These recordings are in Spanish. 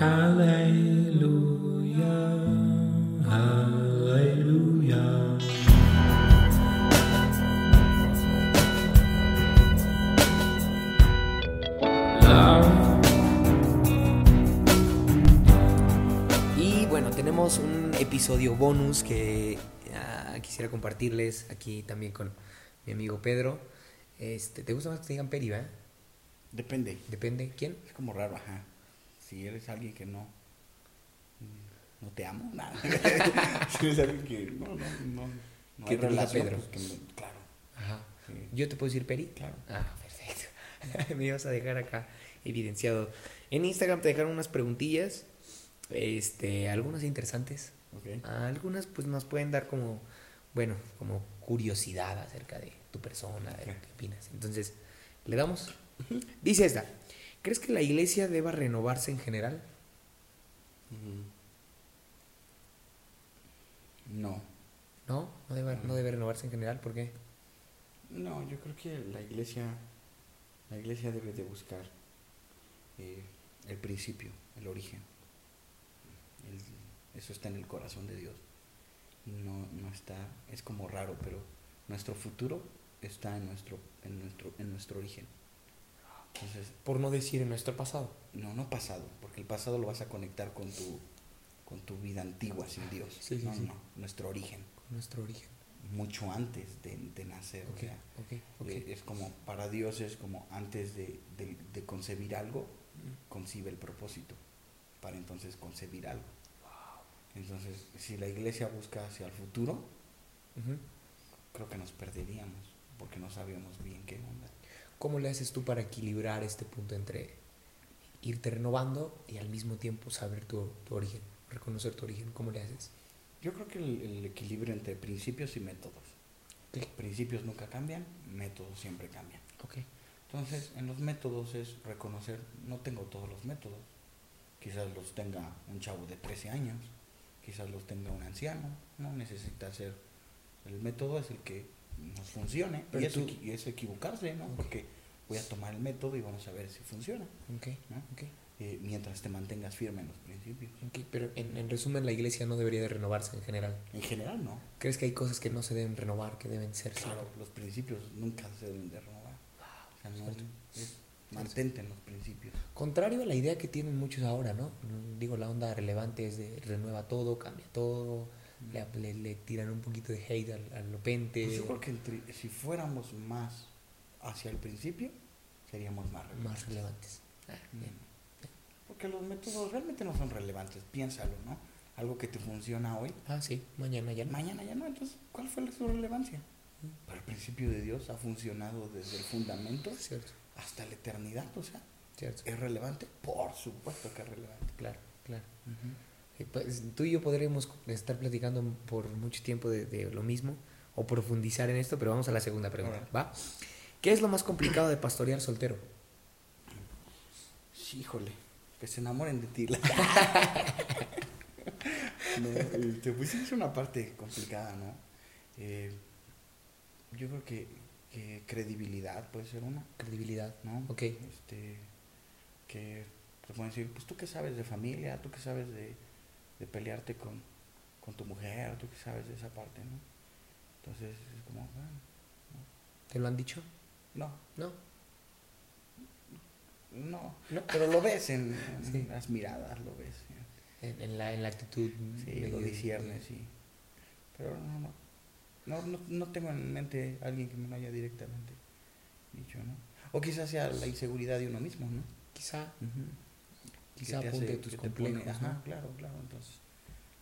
Aleluya, aleluya. Love. Y bueno, tenemos un episodio bonus que ah, quisiera compartirles aquí también con mi amigo Pedro. Este, ¿Te gusta más que te digan Peri, verdad? Depende. Depende. ¿Quién? Es como raro, ajá. Si eres alguien que no. mm, No te amo, nada. si eres alguien que. No, no, no. No Que hay relación, Pedro. pues, que claro. Ajá. sí. ¿Yo te puedo decir Peri? Claro. Ah, perfecto. Me ibas a dejar acá evidenciado. En Instagram te dejaron unas preguntillas, este, algunas interesantes. Ok. Algunas pues nos pueden dar como, bueno, como curiosidad acerca de tu persona, de lo que opinas. Entonces, ¿le damos? Dice esta, ¿crees que la iglesia deba renovarse en general? Mm. No. ¿No? ¿No debe, no debe renovarse en general? ¿Por qué? No, yo creo que la iglesia. La iglesia debe de buscar eh, el principio, el origen. El- eso está en el corazón de Dios. No, no está. Es como raro, pero nuestro futuro está en nuestro, en nuestro, en nuestro origen. Entonces, Por no decir en nuestro pasado. No, no pasado, porque el pasado lo vas a conectar con tu, con tu vida antigua sin Dios. Sí, sí, no, sí. no, nuestro origen, Con nuestro origen. mucho antes de, de nacer. o sea, eh, es como, para Dios es como antes de, de- de concebir algo, Mm. concibe el propósito, para entonces concebir algo. Entonces, si la iglesia busca hacia el futuro, creo que nos perderíamos, porque no sabíamos bien qué onda. ¿Cómo le haces tú para equilibrar este punto entre irte renovando y al mismo tiempo saber tu, tu origen, reconocer tu origen? ¿Cómo le haces? Yo creo que el, el equilibrio entre principios y métodos. Principios nunca cambian, métodos siempre cambian. Ok. Entonces, en los métodos es reconocer, no tengo todos los métodos. Quizás los tenga un chavo de 13 años, quizás los tenga un anciano. No necesita ser. El método es el que nos funcione. Pero y, es, tú- y equivocarse, ¿no? Porque voy a tomar el método y vamos a ver si funciona. Ok. ¿no? Ok. Eh, mientras te mantengas firme en los principios. Pero en, en resumen, la iglesia no debería de renovarse en general. En general, no. ¿Crees que hay cosas que no se deben renovar, que deben ser Claro, siempre? los principios nunca se deben de renovar. O sea, no, es- mantente en los principios. Contrario a la idea que tienen muchos ahora, ¿no? Digo, la onda relevante es de renueva todo, cambia todo, le, le- le tiran un poquito de hate al, al lopente. Pues yo creo que entre- si fuéramos más hacia el principio, seríamos más relevantes. más relevantes. Ah, bien. Porque los métodos realmente no son relevantes, piénsalo, ¿no? Algo que te funciona hoy, Ah, sí, mañana ya no. mañana ya no, entonces, ¿cuál fue su relevancia? Pero el principio de Dios ha funcionado desde el fundamento Cierto, hasta la eternidad, o sea, cierto. ¿es relevante? Por supuesto que es relevante. Claro, claro. Pues, tú y yo podremos estar platicando por mucho tiempo de, de lo mismo o profundizar en esto, pero vamos a la segunda pregunta. ¿va? ¿Qué es lo más complicado de pastorear soltero? Sí, híjole, que se enamoren de ti. no, este, pues sí es una parte complicada, ¿no? Eh, yo creo que, que credibilidad puede ser una, Credibilidad. ¿no? Ok. Este, que te pueden decir, pues tú qué sabes de familia, tú qué sabes de, de pelearte con, con tu mujer, tú qué sabes de esa parte, ¿no? Entonces es como, bueno, ¿Te lo han dicho? no, No. no, No. pero lo ves en, en Sí. las miradas, lo ves. En, en la, en la actitud. Sí, lo disiernes, sí. Pero no, no. No, no, no tengo en mente alguien que me lo haya directamente dicho, ¿no? O quizás sea la inseguridad de uno mismo, ¿no? Quizá, Que quizá te apunte hace- tus que pone- complejos, ajá, ¿no? claro, claro. Entonces,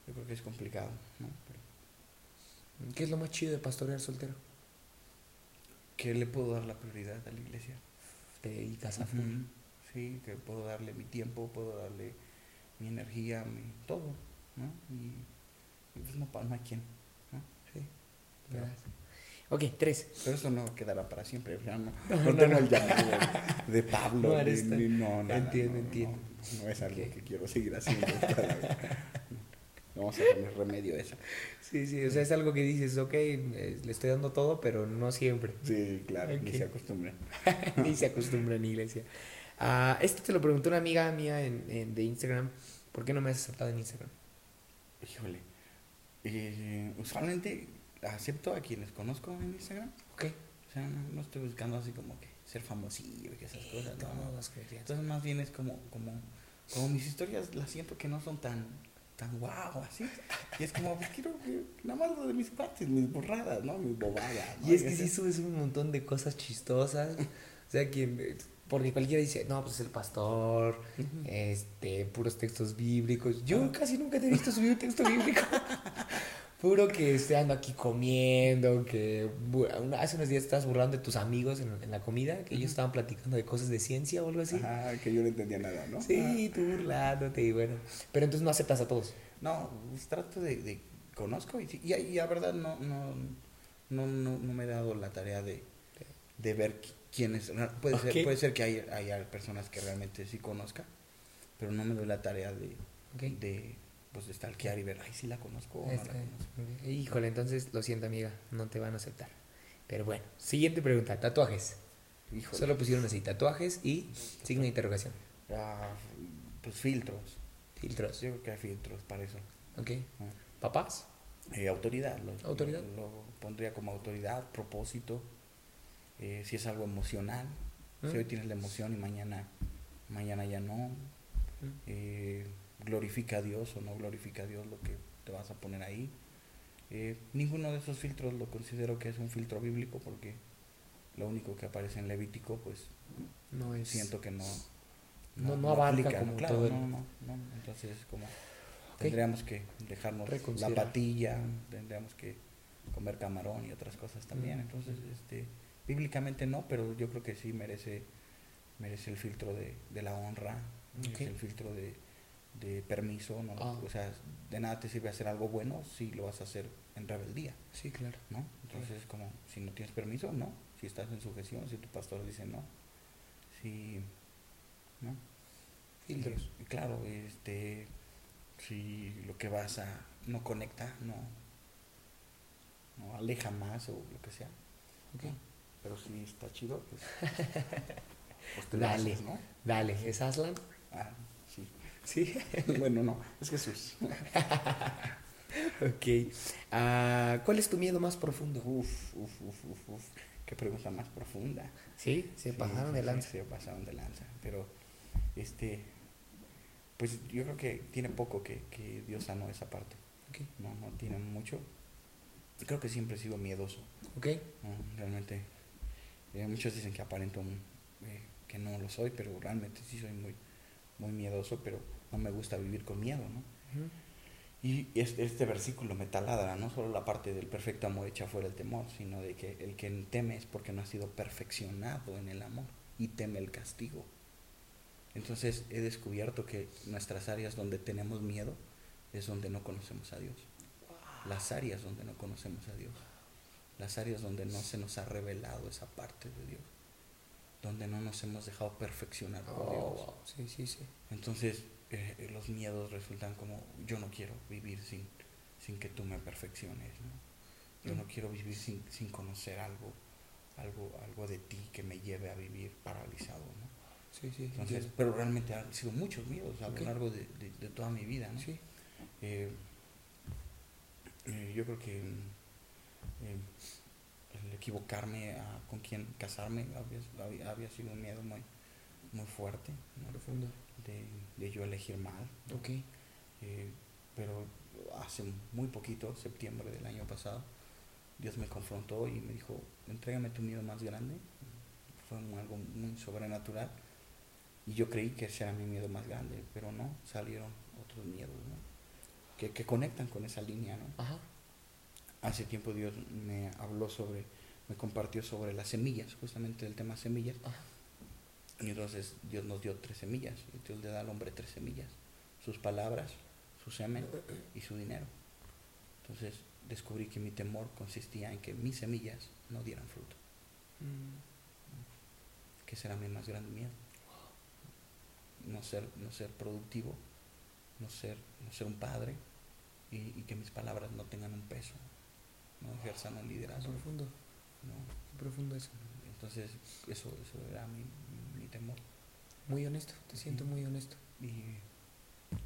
yo creo que es complicado, ¿no? Pero, ¿Qué es lo más chido de pastorear soltero? ¿Qué le puedo dar la prioridad a la iglesia? Te dedicas a full. Ujú. Sí, que puedo darle mi tiempo, puedo darle mi energía, mi todo, ¿no? Y, y pues no, no hay quien, ¿no? Sí. Pero-. Ok, tres. Pero eso no quedará para siempre. no, No, no no, tengo el llamado de Pablo. No ni- ni- no, nada, entiendo, entiendo. No, es algo que quiero seguir haciendo. Vamos a poner remedio a eso. Sí, sí, o sea, es algo que dices, ok, eh, le estoy dando todo, pero no siempre. Sí, claro, ni se acostumbren. Ni se acostumbra en iglesia. Ah, esto te lo preguntó una amiga mía en, en- de Instagram. ¿Por qué no me has aceptado en Instagram? Híjole. Eh, usualmente acepto a quienes conozco en Instagram. Ok. O sea, no, no estoy buscando así como que ser famosillo y esas cosas. no, no. Entonces más bien es como, como, como mis historias las siento que no son tan, tan guau, así. Y es como, pues quiero que nada más lo de mis partes, mis borradas, ¿no? Mis bobadas. ¿no? Y es que sí subes un montón de cosas chistosas. O sea, que. Porque cualquiera dice, no, pues es el pastor, este, puros textos bíblicos. Yo casi nunca te he visto subir un texto bíblico. Puro que esté ando aquí comiendo, que hace unos días estabas burlando de tus amigos en, en la comida, que ellos estaban platicando de cosas de ciencia o algo así. Ajá, que yo no entendía nada, ¿no? Sí, tú burlándote y bueno. Pero entonces no aceptas a todos. No, pues trato de, de- conozco y, y, y la verdad no, no, no, no, no me he dado la tarea de, de ver qui- quiénes, puede, ser, puede ser que hay- haya personas que realmente sí conozca, pero no me doy la tarea de pues de stalkear y ver, ay, sí la conozco o no la conozco. Híjole, entonces lo siento, amiga, no te van a aceptar. Pero bueno, siguiente pregunta: tatuajes. Híjole. Solo pusieron así: tatuajes y signo de interrogación. Ah, pues filtros. Filtros. Yo creo que hay filtros para eso. Ok. ¿no? ¿Papás? Eh, autoridad. Lo, Autoridad. Lo, lo pondría como autoridad, propósito. eh, si es algo emocional. ¿Mm? Si hoy tienes la emoción y mañana, mañana ya no. Mm. eh, glorifica a Dios o no glorifica a Dios lo que te vas a poner ahí. Eh, ninguno de esos filtros lo considero que es un filtro bíblico porque lo único que aparece en Levítico, pues No es. siento que no No- no abarca como claro, todo el- no, no, no. entonces como tendríamos que dejarnos la patilla tendríamos que comer camarón y otras cosas también Mm. entonces este bíblicamente no pero yo creo que sí merece merece el filtro de, de la honra merece el filtro de, de permiso no Ah. o sea de nada te sirve hacer algo bueno si lo vas a hacer en rebeldía Sí, claro. ¿no? Entonces, como, si no tienes permiso, no. Si estás en sujeción, si tu pastor dice no. Si, ¿no? Filtros. Y, claro, este, si lo que vas a no conecta, no, no aleja más o lo que sea. Ok. ¿no? Pero si está chido, pues, pues te lo Dale. haces, ¿no? Dale, ¿es Aslan? Ah, sí. Bueno, no, es Jesús. ok. Ah, ¿Cuál es tu miedo más profundo? Uf, uf, uf, uf, uf. Qué pregunta más profunda. Sí, se Sí, pasaron de lanza. Se pasaron de lanza. Pero, este, pues yo creo que tiene poco que, que Dios sanó esa parte. Ok. No, no tiene mucho. Creo que siempre he sido miedoso. Ok. ¿no? Realmente, eh, muchos dicen que aparento eh, que no lo soy, pero realmente sí soy muy, muy miedoso, pero no me gusta vivir con miedo, ¿no? Y este, este versículo me taladra, no solo la parte del perfecto amor echa fuera el temor, sino de que el que teme es porque no ha sido perfeccionado en el amor y teme el castigo. Entonces he descubierto que nuestras áreas donde tenemos miedo es donde no conocemos a Dios. Las áreas donde no conocemos a Dios. Las áreas donde no se nos ha revelado esa parte de Dios. Donde no nos hemos dejado perfeccionar por Oh, Dios. wow. Sí, sí, sí. Entonces, eh, los miedos resultan como, yo no quiero vivir sin, sin que tú me perfecciones, ¿no? Yo no Mm. quiero vivir sin, sin conocer algo, algo, algo de ti que me lleve a vivir paralizado, ¿no? Sí, sí. Entonces, pero realmente han sido muchos miedos a lo largo de, de- de toda mi vida, ¿no? Sí. Eh, eh, yo creo que eh, el equivocarme a con quién casarme había, había, había sido un miedo muy, muy fuerte, ¿no? Profundo. de, de yo elegir mal. ¿no? Ok. Eh, pero hace muy poquito, septiembre del año pasado, Dios me confrontó y me dijo, entrégame tu miedo más grande. Fue un- algo muy sobrenatural. Y yo creí que ese era mi miedo más grande, pero no, salieron otros miedos, ¿no? Que, que conectan con esa línea, ¿no? Ajá. Hace tiempo Dios me habló sobre, me compartió sobre las semillas, justamente el tema semillas. Ajá. Y entonces Dios nos dio tres semillas. Y Dios le da al hombre tres semillas. Sus palabras, su semen y su dinero. Entonces descubrí que mi temor consistía en que mis semillas no dieran fruto. Mm, Que ese era mi más grande miedo. No ser, no ser productivo, no ser, no ser un padre y, y que mis palabras no tengan un peso, no ejerzan un qué liderazgo. profundo. ¿no? Qué profundo eso. Entonces eso, eso era mi, mi temor. Muy honesto, te siento muy honesto. Y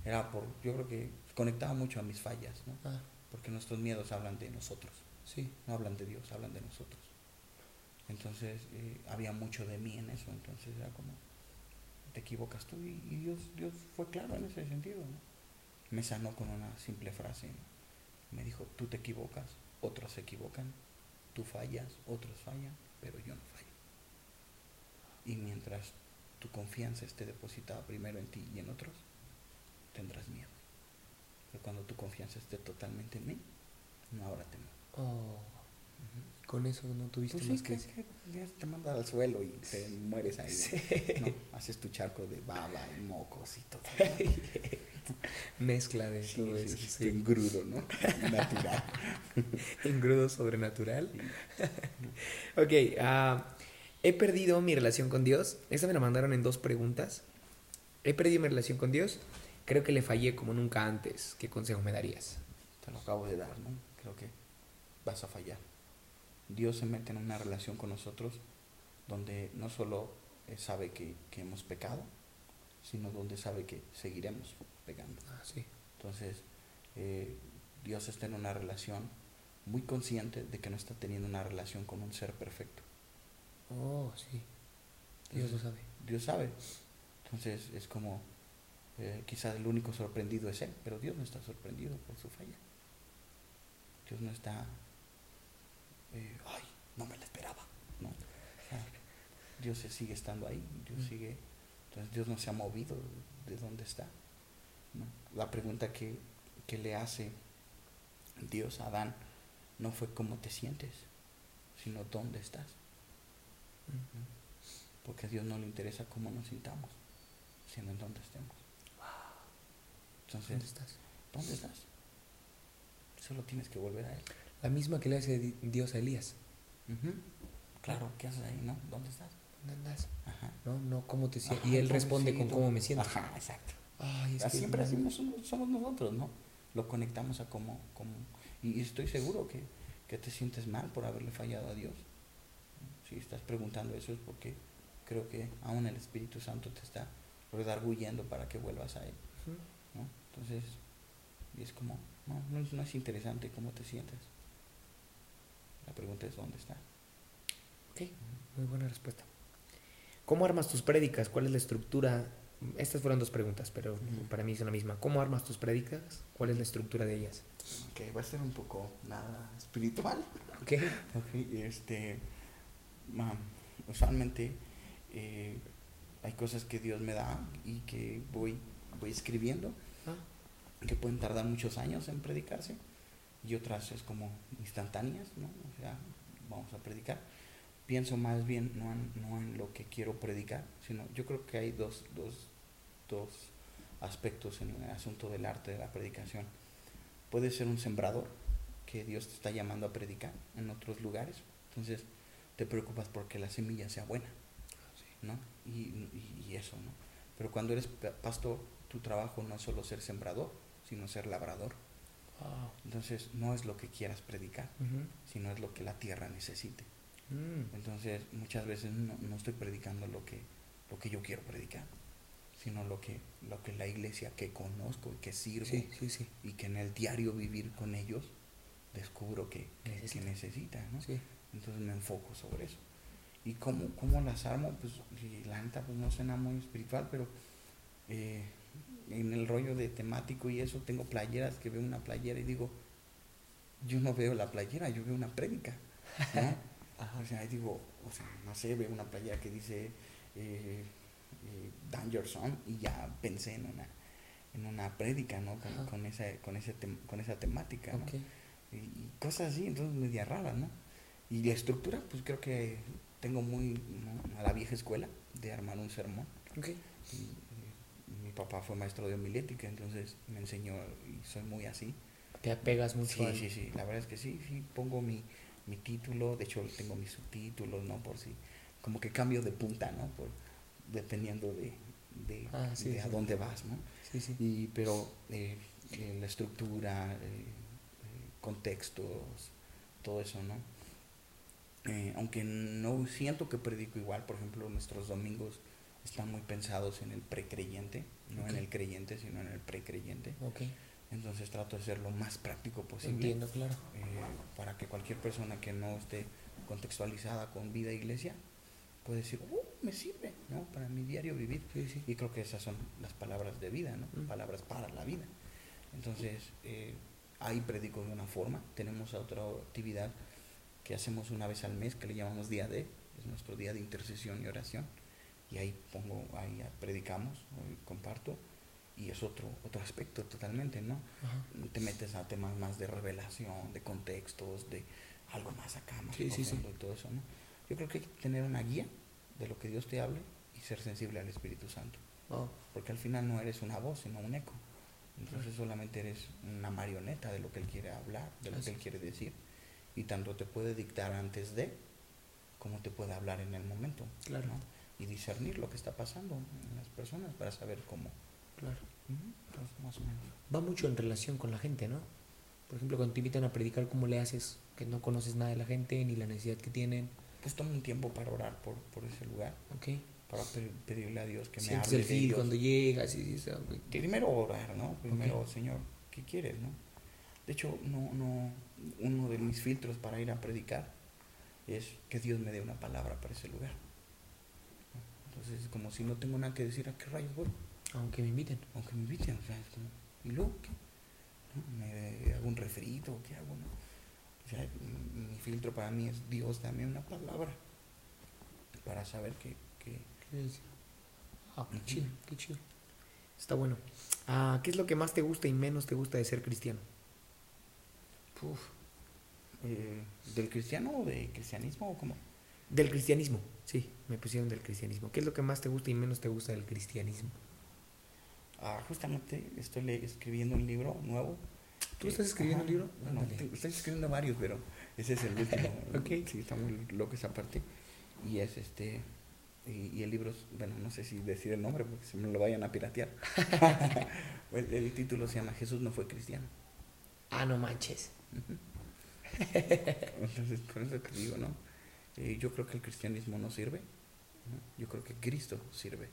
era por, yo creo que conectaba mucho a mis fallas, ¿no? Ah, Porque nuestros miedos hablan de nosotros, sí. no hablan de Dios, hablan de nosotros. Entonces eh, había mucho de mí en eso, entonces era como, te equivocas tú y, y Dios, Dios fue claro en ese sentido. ¿no? Me sanó con una simple frase. ¿no? Me dijo, tú te equivocas, otros se equivocan, tú fallas, otros fallan, pero yo no fallo. Y mientras tu confianza esté depositada primero en ti y en otros, tendrás miedo. Pero cuando tu confianza esté totalmente en mí, no habrá temor. Oh, con eso no tuviste Pues más sí, que que, que te mandas al suelo y te mueres ahí. Sí. ¿no? Haces tu charco de baba y mocos y todo. Mezcla de Sí, todo eso. engrudo, ¿no? Natural. Engrudo sobrenatural. ok, ah, he perdido mi relación con Dios. Esta me la mandaron en dos preguntas. He perdido mi relación con Dios. Creo que le fallé como nunca antes. ¿Qué consejo me darías? Te lo acabo de dar, ¿no? Creo que vas a fallar. Dios se mete en una relación con nosotros donde no solo sabe que, que hemos pecado, sino donde sabe que seguiremos pecando. Ah, sí. Entonces, eh, Dios está en una relación muy consciente de que no está teniendo una relación con un ser perfecto. Oh, sí. Dios lo sabe. Dios sabe. Entonces es como, eh, quizás el único sorprendido es Él, pero Dios no está sorprendido por su falla. Dios no está, eh, ay, no me la esperaba. No. O sea, Dios sigue estando ahí, Dios Mm. sigue, entonces Dios no se ha movido de donde está. ¿no? La pregunta que, que le hace Dios a Adán no fue cómo te sientes, sino dónde estás. Porque a Dios no le interesa cómo nos sintamos, sino en dónde estemos. Entonces, ¿Dónde estás? ¿dónde estás? Solo tienes que volver a Él. La misma que le hace di- Dios a Elías. Claro, ¿qué haces ahí, no? ¿Dónde estás? ¿Dónde andas? Ajá. No, no, ¿cómo te sientes? Y él responde con cómo me siento. Ajá, exacto. Ay, es que Siempre así somos, somos nosotros, ¿no? Lo conectamos a cómo, cómo y, y estoy seguro que, que te sientes mal por haberle fallado a Dios. Si estás preguntando eso es porque creo que aún el Espíritu Santo te está redarguyendo para que vuelvas a Él. Entonces, y es como, no, no es, no es interesante cómo te sientes. La pregunta es dónde estás. Ok, muy buena respuesta. ¿Cómo armas tus prédicas? ¿Cuál es la estructura? Estas fueron dos preguntas, pero para mí es la misma. ¿Cómo armas tus prédicas? ¿Cuál es la estructura de ellas? Que va a ser un poco nada espiritual. Ok. Ok, este, usualmente eh, hay cosas que Dios me da y que voy, voy escribiendo, Ah, que pueden tardar muchos años en predicarse, y otras es como instantáneas, ¿no? O sea, vamos a predicar. Pienso más bien no en, no en lo que quiero predicar, sino yo creo que hay dos, dos, dos aspectos en el asunto del arte de la predicación. Puede ser un sembrador, que Dios te está llamando a predicar en otros lugares, entonces te preocupas porque la semilla sea buena, ¿no? Y, y- y eso, ¿no? Pero cuando eres pa- pastor, tu trabajo no es solo ser sembrador, sino ser labrador. wow. Entonces no es lo que quieras predicar, sino es lo que la tierra necesite. Mm. Entonces muchas veces no, no estoy predicando lo que, lo que yo quiero predicar, sino lo que, lo que la iglesia que conozco y que sirvo Sí, sí, sí. y que en el diario vivir con ellos descubro que, que- que Necesita. necesita, ¿no? Sí. Entonces me enfoco sobre eso. ¿Y cómo, cómo las armo? Pues la neta pues no suena muy espiritual, pero eh, en el rollo de temático y eso tengo playeras que veo una playera y digo, yo no veo la playera, yo veo una prédica. ¿no? O sea, digo, o sea, no sé, veo una playera que dice eh, eh, Danger Zone y ya pensé en una en una prédica, ¿no? Con, esa, con, ese tem- con esa temática, ¿no? Y, cosas así, entonces media raras, ¿no? Y la estructura, pues creo que tengo muy ¿no? a la vieja escuela de armar un sermón. Ok. Y, y mi papá fue maestro de homilética, entonces me enseñó y soy muy así. Te apegas mucho Sí, al- sí, sí, la verdad es que sí, sí, pongo mi, mi título, de hecho tengo mis subtítulos, ¿no? Por si, como que cambio de punta, ¿no? Por, dependiendo de, de, Ah, sí, de a dónde vas, ¿no? Sí, sí. Y, pero eh, eh, la estructura, eh, eh, contextos, todo eso, ¿no? Eh, aunque no siento que predico igual, por ejemplo, nuestros domingos están muy pensados en el precreyente, no en el creyente, sino en el precreyente. Ok, Entonces trato de ser lo más práctico posible entiendo, claro. eh, para que cualquier persona que no esté contextualizada con vida iglesia pueda decir, "Uh, me sirve, ¿no? Para mi diario vivir. Sí, sí. Y creo que esas son las palabras de vida, ¿no? Mm. Palabras para la vida. Entonces, eh, ahí predico de una forma. Tenemos otra actividad que hacemos una vez al mes que le llamamos día de, es nuestro día de intercesión y oración. Y ahí pongo, ahí predicamos, ahí comparto. Y es otro, otro aspecto totalmente, ¿no? Ajá. te metes a temas más de revelación, de contextos, de algo más acá, más Sí, sí, sí. profundo y todo eso, ¿no? Yo creo que hay que tener una guía de lo que Dios te hable y ser sensible al Espíritu Santo. Oh, Porque al final no eres una voz, sino un eco. Entonces solamente eres una marioneta de lo que Él quiere hablar, de lo Así que Él quiere decir. Y tanto te puede dictar antes de, como te puede hablar en el momento. Claro. ¿no? Y discernir lo que está pasando en las personas para saber cómo. claro. Entonces, más o menos. Va mucho en relación con la gente, ¿no? Por ejemplo, cuando te invitan a predicar, ¿cómo le haces? Que no conoces nada de la gente, ni la necesidad que tienen. Pues toma un tiempo para orar por, por ese lugar. Ok. Para pe- pedirle a Dios que me hable el de ellos. cuando llegas y dices. Primero orar, ¿no? Primero. Señor, ¿qué quieres, no? De hecho, no, no, uno de mis filtros para ir a predicar es que Dios me dé una palabra para ese lugar. Entonces, como si no tengo nada que decir, ¿a qué rayos voy? aunque me inviten. Aunque me inviten, o sea, es como, ¿y luego qué? ¿No? ¿Me hago un refrito o qué hago, no? O sea, mi filtro para mí es Dios, dame una palabra para saber que, que. Ah, qué chido, qué chido. Está bueno. Ah, ¿Qué es lo que más te gusta y menos te gusta de ser cristiano? Uf. Eh, ¿Del cristiano o de cristianismo o cómo? Del cristianismo, sí, me pusieron del cristianismo. ¿Qué es lo que más te gusta y menos te gusta del cristianismo? Ah, justamente estoy le- escribiendo un libro nuevo. ¿Tú estás escribiendo un libro? Bueno, Ándale. estoy escribiendo varios, pero ese es el último. Ok. Sí, está muy loco esa parte. Y es este. Y, y el libro, bueno, no sé si decir el nombre porque se me lo vayan a piratear. el, el título se llama Jesús no fue cristiano. Ah, no manches. Entonces, por eso te digo, ¿no? Eh, yo creo que el cristianismo no sirve. ¿no? Yo creo que Cristo sirve.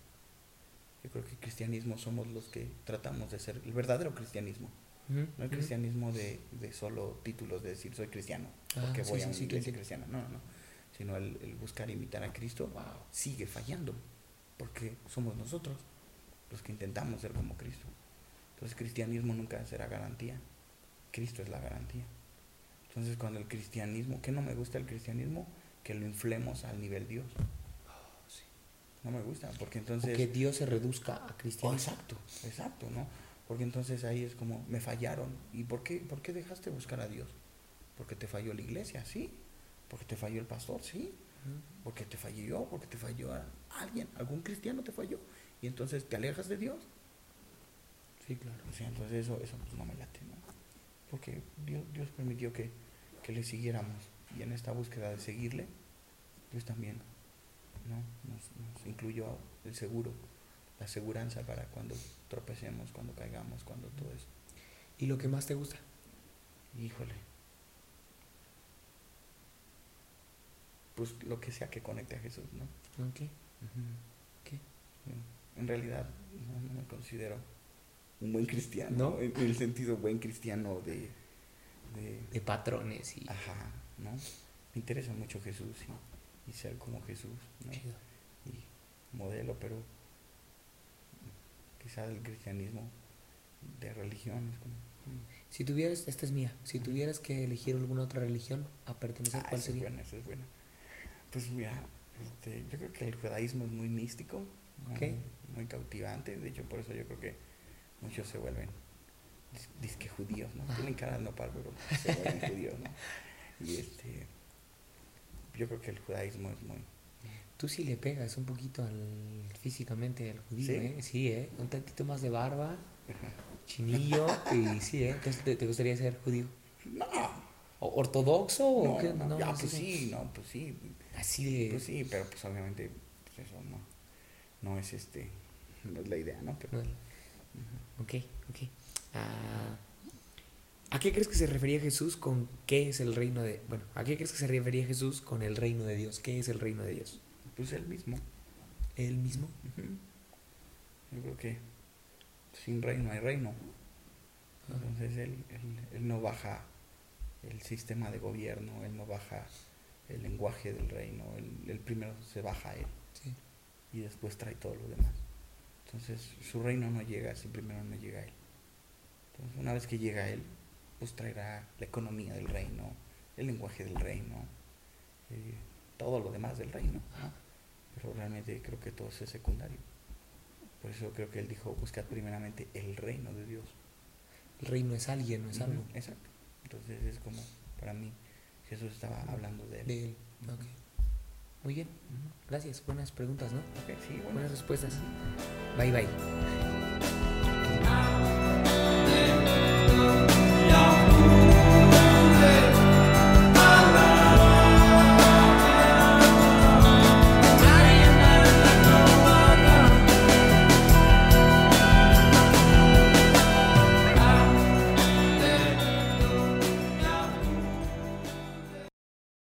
Yo creo que el cristianismo somos los que tratamos de ser el verdadero cristianismo. No el cristianismo de, de solo títulos de decir soy cristiano, Ah, porque sí, voy sí, a una sí, iglesia entiendo. cristiana. No, no, no. Sino el, el buscar imitar a Cristo Wow. sigue fallando, porque somos nosotros los que intentamos ser como Cristo. Entonces, cristianismo nunca será garantía. Cristo es la garantía. Entonces, cuando el cristianismo, ¿qué no me gusta el cristianismo? Que lo inflemos al nivel Dios. No me gusta, porque entonces... O que Dios se reduzca a Oh, cristianismo. exacto, exacto, ¿no? Porque entonces ahí es como, me fallaron. ¿Y por qué, por qué dejaste buscar a Dios? Porque te falló la iglesia, sí. Porque te falló el pastor, sí. Porque te fallé yo, porque te falló a alguien, algún cristiano te falló. Y entonces te alejas de Dios. Sí, claro. O sea, entonces eso, eso pues no me late, ¿no? Porque Dios, Dios permitió que, que le siguiéramos. Y en esta búsqueda de seguirle, Dios también ¿no? nos, nos incluyó el seguro, la aseguranza para cuando tropecemos, cuando caigamos, cuando todo eso. ¿Y lo que más te gusta? Híjole. Pues lo que sea que conecte a Jesús, ¿no? Ok. ¿Qué? En realidad no, no me considero un buen cristiano, ¿No? en el sentido buen cristiano de, de De patrones y... ajá, ¿no? Me interesa mucho Jesús y, y ser como Jesús, ¿no? Chido. Y modelo, pero quizás el cristianismo de religión es como... mm, Si tuvieras, esta es mía, si tuvieras que elegir alguna otra religión a pertenecer, Ah, ¿cuál esa es sería? buena, esa es buena. Pues mira, este, yo creo que el judaísmo es muy místico, muy cautivante. De hecho, por eso yo creo que muchos se vuelven dis- disque judíos, ¿no? Tienen cara de nopal, pero se vuelven judíos, ¿no? Y este, yo creo que el judaísmo es muy... Tú sí le pegas un poquito al físicamente al judío, ¿Sí? ¿eh? Sí, ¿eh? Un tantito más de barba, chinillo y sí, ¿eh? Entonces, ¿te, te gustaría ser judío? No, ¿O ortodoxo o no, qué? no, ya, no pues sí, no, pues sí, Así de... pues sí, pero pues obviamente pues eso no, no es este, no es la idea, ¿no? Pero. Ok, ok. Ah, ¿A qué crees que se refería Jesús con qué es el reino de... Bueno, ¿a qué crees que se refería Jesús con el reino de Dios? ¿Qué es el reino de Dios? Pues el mismo, Él mismo. Ujú. Yo creo que sin rey no hay reino. Entonces él, él, él no baja el sistema de gobierno, él no baja el lenguaje del reino, él, él primero se baja a él Sí. y después trae todo lo demás. Entonces su reino no llega si primero no llega a él. Entonces una vez que llega a él, pues traerá la economía del reino, el lenguaje del reino, eh, todo lo demás del reino. ¿no? Pero realmente creo que todo eso es secundario. Por eso creo que él dijo, buscad primeramente el reino de Dios. El reino es alguien, no es algo. Exacto. Entonces es como, para mí, Jesús estaba hablando de él. De él. Ok. Muy bien. Gracias. Buenas preguntas, ¿no? Ok, sí, bueno. Buenas respuestas. Bye bye.